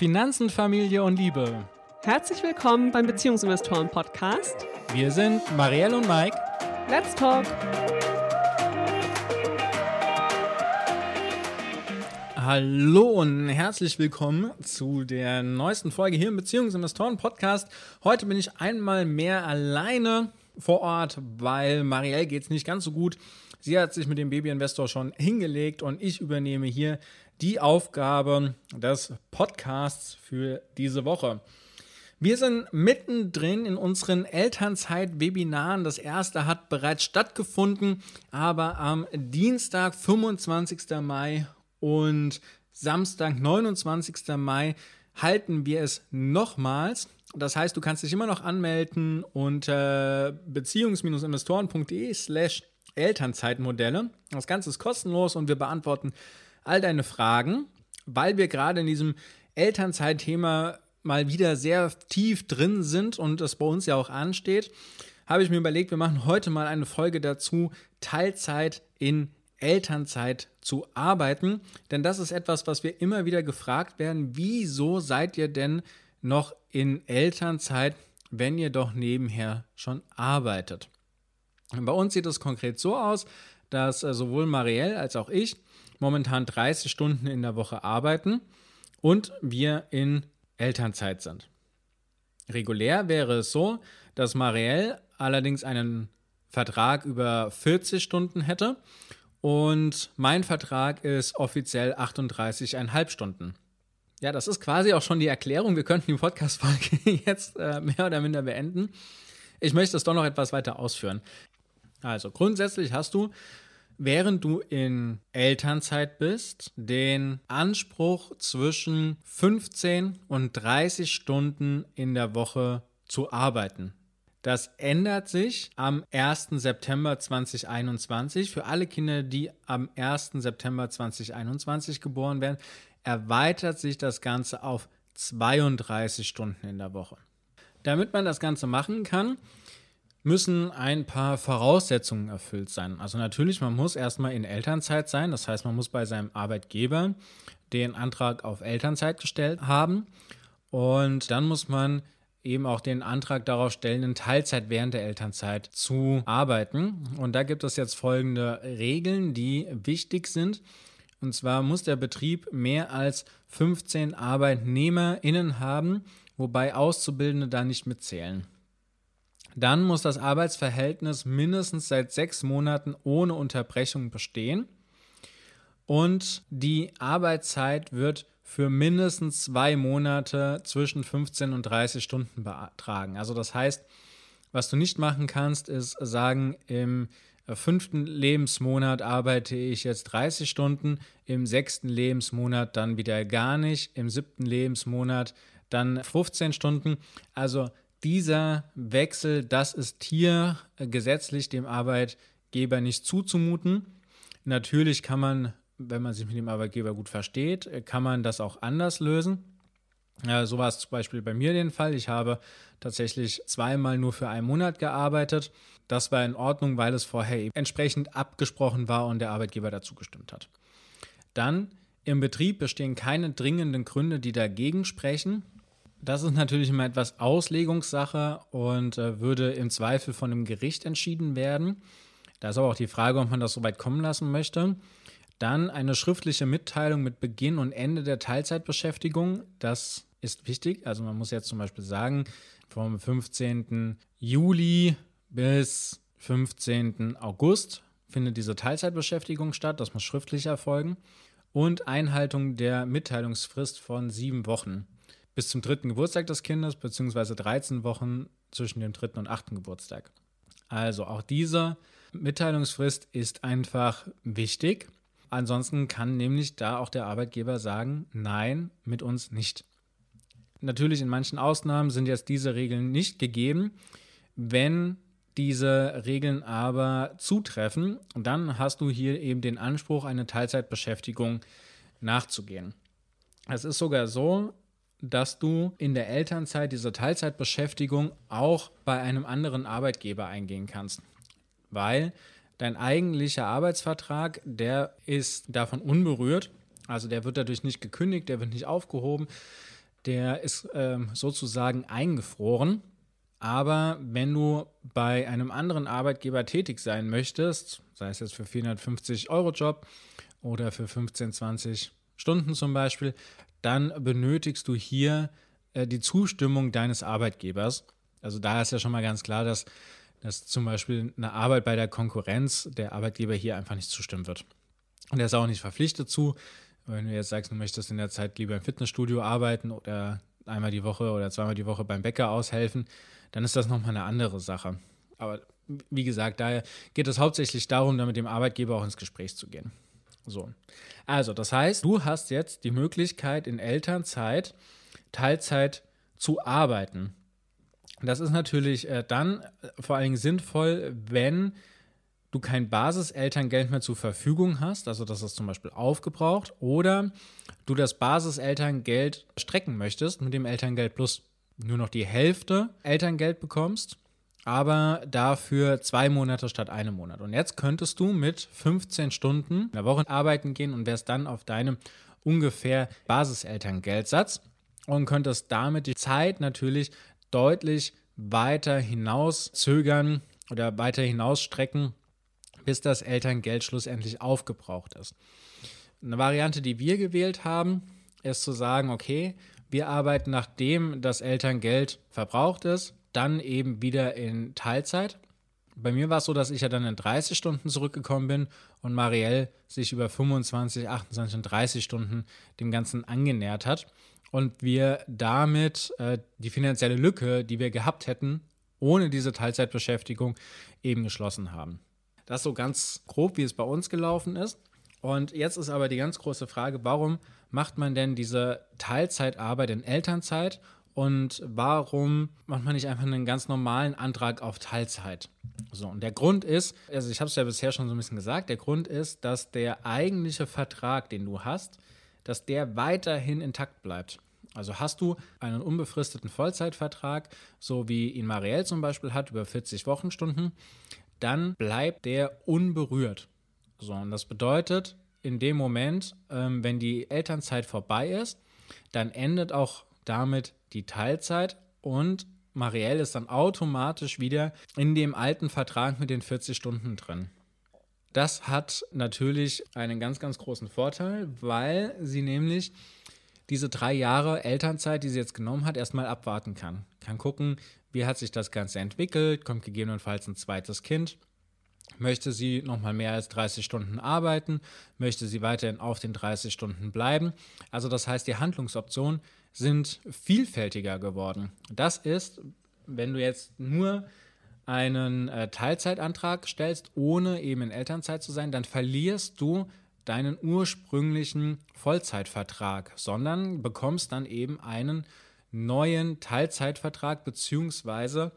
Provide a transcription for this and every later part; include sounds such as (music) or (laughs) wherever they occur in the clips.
Finanzen, Familie und Liebe. Herzlich willkommen beim Beziehungsinvestoren Podcast. Wir sind Marielle und Mike. Let's talk. Hallo und herzlich willkommen zu der neuesten Folge hier im Beziehungsinvestoren Podcast. Heute bin ich einmal mehr alleine vor Ort, weil Marielle geht es nicht ganz so gut. Sie hat sich mit dem Babyinvestor schon hingelegt und ich übernehme hier die Aufgabe des Podcasts für diese Woche. Wir sind mittendrin in unseren Elternzeit-Webinaren. Das erste hat bereits stattgefunden, aber am Dienstag, 25. Mai und Samstag, 29. Mai halten wir es nochmals. Das heißt, du kannst dich immer noch anmelden unter beziehungs-investoren.de slash Elternzeitmodelle. Das Ganze ist kostenlos und wir beantworten all deine Fragen, weil wir gerade in diesem Elternzeitthema mal wieder sehr tief drin sind und das bei uns ja auch ansteht, habe ich mir überlegt, wir machen heute mal eine Folge dazu, Teilzeit in Elternzeit zu arbeiten. Denn das ist etwas, was wir immer wieder gefragt werden. Wieso seid ihr denn noch in Elternzeit, wenn ihr doch nebenher schon arbeitet? Bei uns sieht es konkret so aus, dass äh, sowohl Marielle als auch ich momentan 30 Stunden in der Woche arbeiten und wir in Elternzeit sind. Regulär wäre es so, dass Marielle allerdings einen Vertrag über 40 Stunden hätte und mein Vertrag ist offiziell 38,5 Stunden. Ja, das ist quasi auch schon die Erklärung. Wir könnten die Podcast-Folge (laughs) jetzt äh, mehr oder minder beenden. Ich möchte es doch noch etwas weiter ausführen. Also grundsätzlich hast du während du in Elternzeit bist, den Anspruch zwischen 15 und 30 Stunden in der Woche zu arbeiten. Das ändert sich am 1. September 2021. Für alle Kinder, die am 1. September 2021 geboren werden, erweitert sich das Ganze auf 32 Stunden in der Woche. Damit man das Ganze machen kann, müssen ein paar Voraussetzungen erfüllt sein. Also natürlich, man muss erstmal in Elternzeit sein, das heißt, man muss bei seinem Arbeitgeber den Antrag auf Elternzeit gestellt haben und dann muss man eben auch den Antrag darauf stellen, in Teilzeit während der Elternzeit zu arbeiten. Und da gibt es jetzt folgende Regeln, die wichtig sind. Und zwar muss der Betrieb mehr als 15 ArbeitnehmerInnen haben, wobei Auszubildende da nicht mitzählen. Dann muss das Arbeitsverhältnis mindestens seit sechs Monaten ohne Unterbrechung bestehen. Und die Arbeitszeit wird für mindestens zwei Monate zwischen 15 und 30 Stunden betragen. Also das heißt, was du nicht machen kannst, ist sagen, im fünften Lebensmonat arbeite ich jetzt 30 Stunden, im sechsten Lebensmonat dann wieder gar nicht, im siebten Lebensmonat dann 15 Stunden. Also dieser Wechsel, das ist hier gesetzlich dem Arbeitgeber nicht zuzumuten. Natürlich kann man, wenn man sich mit dem Arbeitgeber gut versteht, kann man das auch anders lösen. So war es zum Beispiel bei mir den Fall. Ich habe tatsächlich zweimal nur für einen Monat gearbeitet. Das war in Ordnung, weil es vorher entsprechend abgesprochen war und der Arbeitgeber dazu gestimmt hat. Dann im Betrieb bestehen keine dringenden Gründe, die dagegen sprechen. Das ist natürlich immer etwas Auslegungssache und äh, würde im Zweifel von einem Gericht entschieden werden. Da ist aber auch die Frage, ob man das so weit kommen lassen möchte. Dann eine schriftliche Mitteilung mit Beginn und Ende der Teilzeitbeschäftigung. Das ist wichtig. Also man muss jetzt zum Beispiel sagen, vom 15. Juli bis 15. August findet diese Teilzeitbeschäftigung statt. Das muss schriftlich erfolgen. Und Einhaltung der Mitteilungsfrist von sieben Wochen bis zum dritten Geburtstag des Kindes, beziehungsweise 13 Wochen zwischen dem dritten und achten Geburtstag. Also auch diese Mitteilungsfrist ist einfach wichtig. Ansonsten kann nämlich da auch der Arbeitgeber sagen, nein, mit uns nicht. Natürlich in manchen Ausnahmen sind jetzt diese Regeln nicht gegeben. Wenn diese Regeln aber zutreffen, dann hast du hier eben den Anspruch, eine Teilzeitbeschäftigung nachzugehen. Es ist sogar so, dass du in der Elternzeit diese Teilzeitbeschäftigung auch bei einem anderen Arbeitgeber eingehen kannst. Weil dein eigentlicher Arbeitsvertrag, der ist davon unberührt. Also der wird dadurch nicht gekündigt, der wird nicht aufgehoben. der ist ähm, sozusagen eingefroren. Aber wenn du bei einem anderen Arbeitgeber tätig sein möchtest, sei es jetzt für 450 Euro Job oder für 15, 20 Stunden zum Beispiel, dann benötigst du hier äh, die Zustimmung deines Arbeitgebers. Also da ist ja schon mal ganz klar, dass, dass zum Beispiel eine Arbeit bei der Konkurrenz der Arbeitgeber hier einfach nicht zustimmen wird. Und er ist auch nicht verpflichtet zu. Wenn du jetzt sagst, du möchtest in der Zeit lieber im Fitnessstudio arbeiten oder einmal die Woche oder zweimal die Woche beim Bäcker aushelfen, dann ist das nochmal eine andere Sache. Aber wie gesagt, daher geht es hauptsächlich darum, da mit dem Arbeitgeber auch ins Gespräch zu gehen. So. Also, das heißt, du hast jetzt die Möglichkeit, in Elternzeit Teilzeit zu arbeiten. Das ist natürlich äh, dann äh, vor allen Dingen sinnvoll, wenn du kein Basiselterngeld mehr zur Verfügung hast, also das ist zum Beispiel aufgebraucht, oder du das Basiselterngeld strecken möchtest mit dem Elterngeld Plus nur noch die Hälfte Elterngeld bekommst, aber dafür zwei Monate statt einem Monat. Und jetzt könntest du mit 15 Stunden in der Woche arbeiten gehen und wärst dann auf deinem ungefähr Basiselterngeldsatz und könntest damit die Zeit natürlich deutlich weiter hinauszögern oder weiter hinausstrecken, bis das Elterngeld schlussendlich aufgebraucht ist. Eine Variante, die wir gewählt haben, ist zu sagen, okay, wir arbeiten nachdem das Elterngeld verbraucht ist, dann eben wieder in Teilzeit. Bei mir war es so, dass ich ja dann in 30 Stunden zurückgekommen bin und Marielle sich über 25, 28 und 30 Stunden dem Ganzen angenähert hat und wir damit äh, die finanzielle Lücke, die wir gehabt hätten, ohne diese Teilzeitbeschäftigung eben geschlossen haben. Das so ganz grob, wie es bei uns gelaufen ist. Und jetzt ist aber die ganz große Frage, warum macht man denn diese Teilzeitarbeit in Elternzeit und warum macht man nicht einfach einen ganz normalen Antrag auf Teilzeit? So, und der Grund ist, also ich habe es ja bisher schon so ein bisschen gesagt, der Grund ist, dass der eigentliche Vertrag, den du hast, dass der weiterhin intakt bleibt. Also hast du einen unbefristeten Vollzeitvertrag, so wie ihn Marielle zum Beispiel hat, über 40 Wochenstunden, dann bleibt der unberührt. So, und das bedeutet, in dem Moment, ähm, wenn die Elternzeit vorbei ist, dann endet auch damit die Teilzeit und Marielle ist dann automatisch wieder in dem alten Vertrag mit den 40 Stunden drin. Das hat natürlich einen ganz, ganz großen Vorteil, weil sie nämlich diese drei Jahre Elternzeit, die sie jetzt genommen hat, erstmal abwarten kann. Kann gucken, wie hat sich das Ganze entwickelt, kommt gegebenenfalls ein zweites Kind Möchte sie nochmal mehr als 30 Stunden arbeiten? Möchte sie weiterhin auf den 30 Stunden bleiben? Also das heißt, die Handlungsoptionen sind vielfältiger geworden. Das ist, wenn du jetzt nur einen äh, Teilzeitantrag stellst, ohne eben in Elternzeit zu sein, dann verlierst du deinen ursprünglichen Vollzeitvertrag, sondern bekommst dann eben einen neuen Teilzeitvertrag beziehungsweise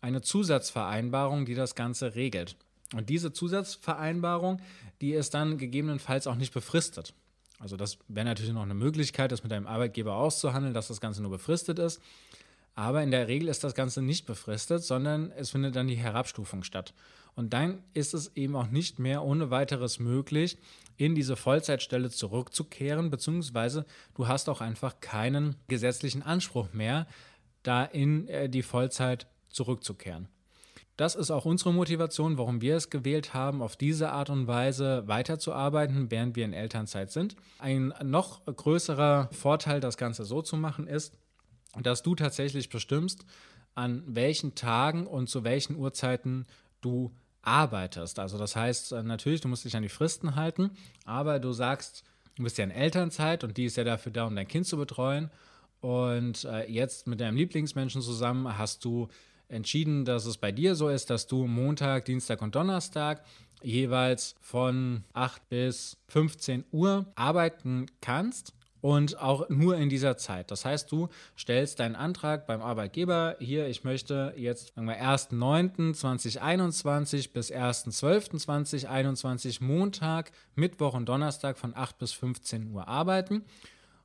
eine Zusatzvereinbarung, die das Ganze regelt. Und diese Zusatzvereinbarung, die ist dann gegebenenfalls auch nicht befristet. Also das wäre natürlich noch eine Möglichkeit, das mit einem Arbeitgeber auszuhandeln, dass das Ganze nur befristet ist. Aber in der Regel ist das Ganze nicht befristet, sondern es findet dann die Herabstufung statt. Und dann ist es eben auch nicht mehr ohne weiteres möglich, in diese Vollzeitstelle zurückzukehren, beziehungsweise du hast auch einfach keinen gesetzlichen Anspruch mehr, da in äh, die Vollzeit zurückzukehren. Das ist auch unsere Motivation, warum wir es gewählt haben, auf diese Art und Weise weiterzuarbeiten, während wir in Elternzeit sind. Ein noch größerer Vorteil, das Ganze so zu machen, ist, dass du tatsächlich bestimmst, an welchen Tagen und zu welchen Uhrzeiten du arbeitest. Also das heißt äh, natürlich, du musst dich an die Fristen halten, aber du sagst, du bist ja in Elternzeit und die ist ja dafür da, um dein Kind zu betreuen. Und äh, jetzt mit deinem Lieblingsmenschen zusammen hast du entschieden, dass es bei dir so ist, dass du Montag, Dienstag und Donnerstag jeweils von 8 bis 15 Uhr arbeiten kannst und auch nur in dieser Zeit. Das heißt, du stellst deinen Antrag beim Arbeitgeber hier, ich möchte jetzt 1.9.2021 bis 1.12.2021 Montag, Mittwoch und Donnerstag von 8 bis 15 Uhr arbeiten.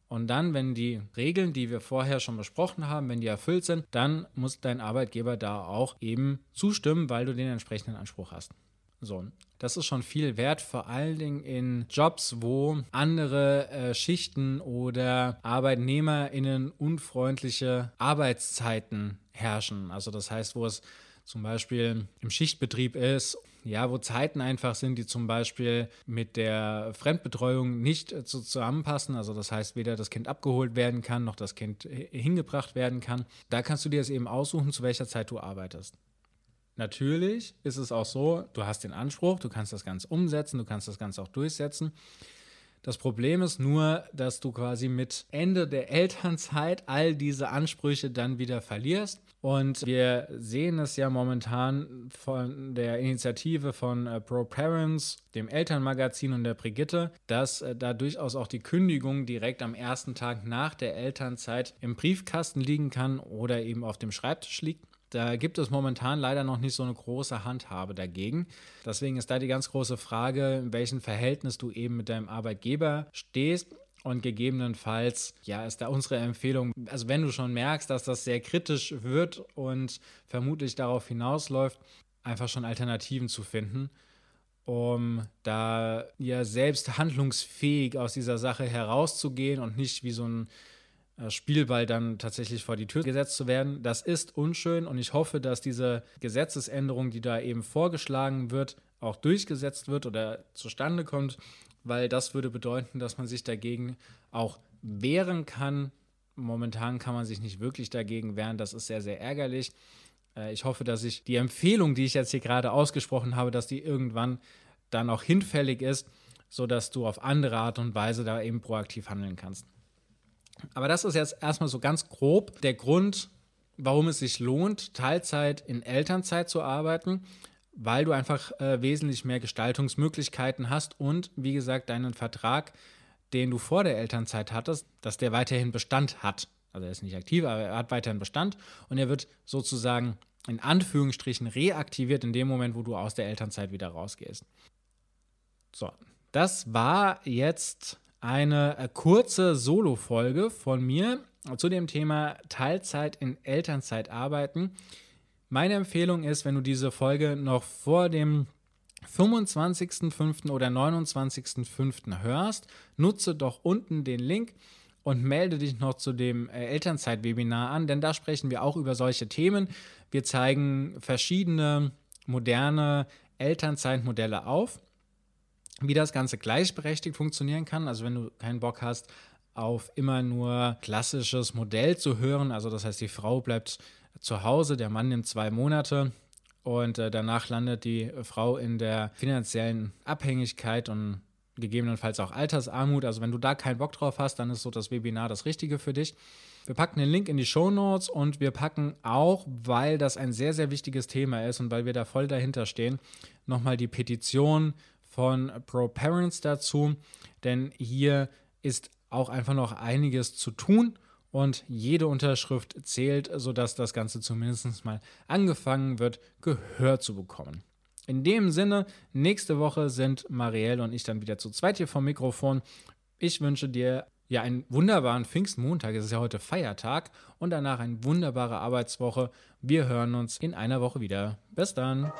Und dann, wenn die Regeln, die wir vorher schon besprochen haben, wenn die erfüllt sind, dann muss dein Arbeitgeber da auch eben zustimmen, weil du den entsprechenden Anspruch hast. So, das ist schon viel wert, vor allen Dingen in Jobs, wo andere äh, Schichten oder ArbeitnehmerInnen unfreundliche Arbeitszeiten herrschen. Also das heißt, wo es zum Beispiel im Schichtbetrieb ist, ja, wo Zeiten einfach sind, die zum Beispiel mit der Fremdbetreuung nicht äh, zusammenpassen. Also das heißt, weder das Kind abgeholt werden kann, noch das Kind hingebracht werden kann. Da kannst du dir es eben aussuchen, zu welcher Zeit du arbeitest. Natürlich ist es auch so, du hast den Anspruch, du kannst das Ganze umsetzen, du kannst das Ganze auch durchsetzen. Das Problem ist nur, dass du quasi mit Ende der (laughs) Elternzeit all diese Ansprüche dann wieder verlierst. Und wir sehen es ja momentan von der Initiative von äh, Pro Parents, dem Elternmagazin und der Brigitte, dass äh, da durchaus auch die Kündigung direkt am ersten Tag nach der Elternzeit im Briefkasten liegen kann oder eben auf dem Schreibtisch liegt. Da gibt es momentan leider noch nicht so eine große Handhabe dagegen. Deswegen ist da die ganz große Frage, in welchem Verhältnis du eben mit deinem Arbeitgeber stehst. Und gegebenenfalls, ja, ist da unsere Empfehlung, also wenn du schon merkst, dass das sehr kritisch wird und vermutlich darauf hinausläuft, einfach schon Alternativen zu finden, um da ja selbst handlungsfähig aus dieser Sache herauszugehen und nicht wie so ein Spielball dann tatsächlich vor die Tür gesetzt zu werden. Das ist unschön und ich hoffe, dass diese Gesetzesänderung, die da eben vorgeschlagen wird, auch durchgesetzt wird oder zustande kommt, weil das würde bedeuten, dass man sich dagegen auch wehren kann. Momentan kann man sich nicht wirklich dagegen wehren, das ist sehr, sehr ärgerlich. Äh, ich hoffe, dass ich die Empfehlung, die ich jetzt hier gerade ausgesprochen habe, dass die irgendwann dann auch hinfällig ist, sodass du auf andere Art und Weise da eben proaktiv handeln kannst. Aber das ist jetzt erstmal so ganz grob der Grund, warum es sich lohnt, Teilzeit in Elternzeit zu arbeiten, weil du einfach äh, wesentlich mehr Gestaltungsmöglichkeiten hast und wie gesagt deinen Vertrag, den du vor der Elternzeit hattest, dass der weiterhin Bestand hat. Also er ist nicht aktiv, aber er hat weiterhin Bestand und er wird sozusagen in Anführungsstrichen reaktiviert in dem Moment, wo du aus der Elternzeit wieder rausgehst. So, das war jetzt eine äh, kurze Solo-Folge von mir zu dem Thema Teilzeit in Elternzeit arbeiten. Meine Empfehlung ist, wenn du diese Folge noch vor dem 25.05. oder 29.05. hörst, nutze doch unten den Link und melde dich noch zu dem äh, Elternzeit-Webinar an, denn da sprechen wir auch über solche Themen. Wir zeigen verschiedene moderne Elternzeitmodelle auf wie das Ganze gleichberechtigt funktionieren kann. Also wenn du keinen Bock hast, auf immer nur klassisches Modell zu hören, also das heißt, die Frau bleibt zu Hause, der Mann nimmt zwei Monate und äh, danach landet die Frau in der finanziellen Abhängigkeit und gegebenenfalls auch Altersarmut. Also wenn du da keinen Bock drauf hast, dann ist so das Webinar das Richtige für dich. Wir packen den Link in die Show Notes und wir packen auch, weil das ein sehr, sehr wichtiges Thema ist und weil wir da voll dahinter stehen, nochmal die Petition von ProParents dazu, denn hier ist auch einfach noch einiges zu tun und jede Unterschrift zählt, sodass das Ganze zumindest mal angefangen wird, Gehör zu bekommen. In dem Sinne, nächste Woche sind Marielle und ich dann wieder zu zweit hier vom Mikrofon. Ich wünsche dir ja einen wunderbaren Pfingstmontag, es ist ja heute Feiertag und danach eine wunderbare Arbeitswoche. Wir hören uns in einer Woche wieder. Bis dann.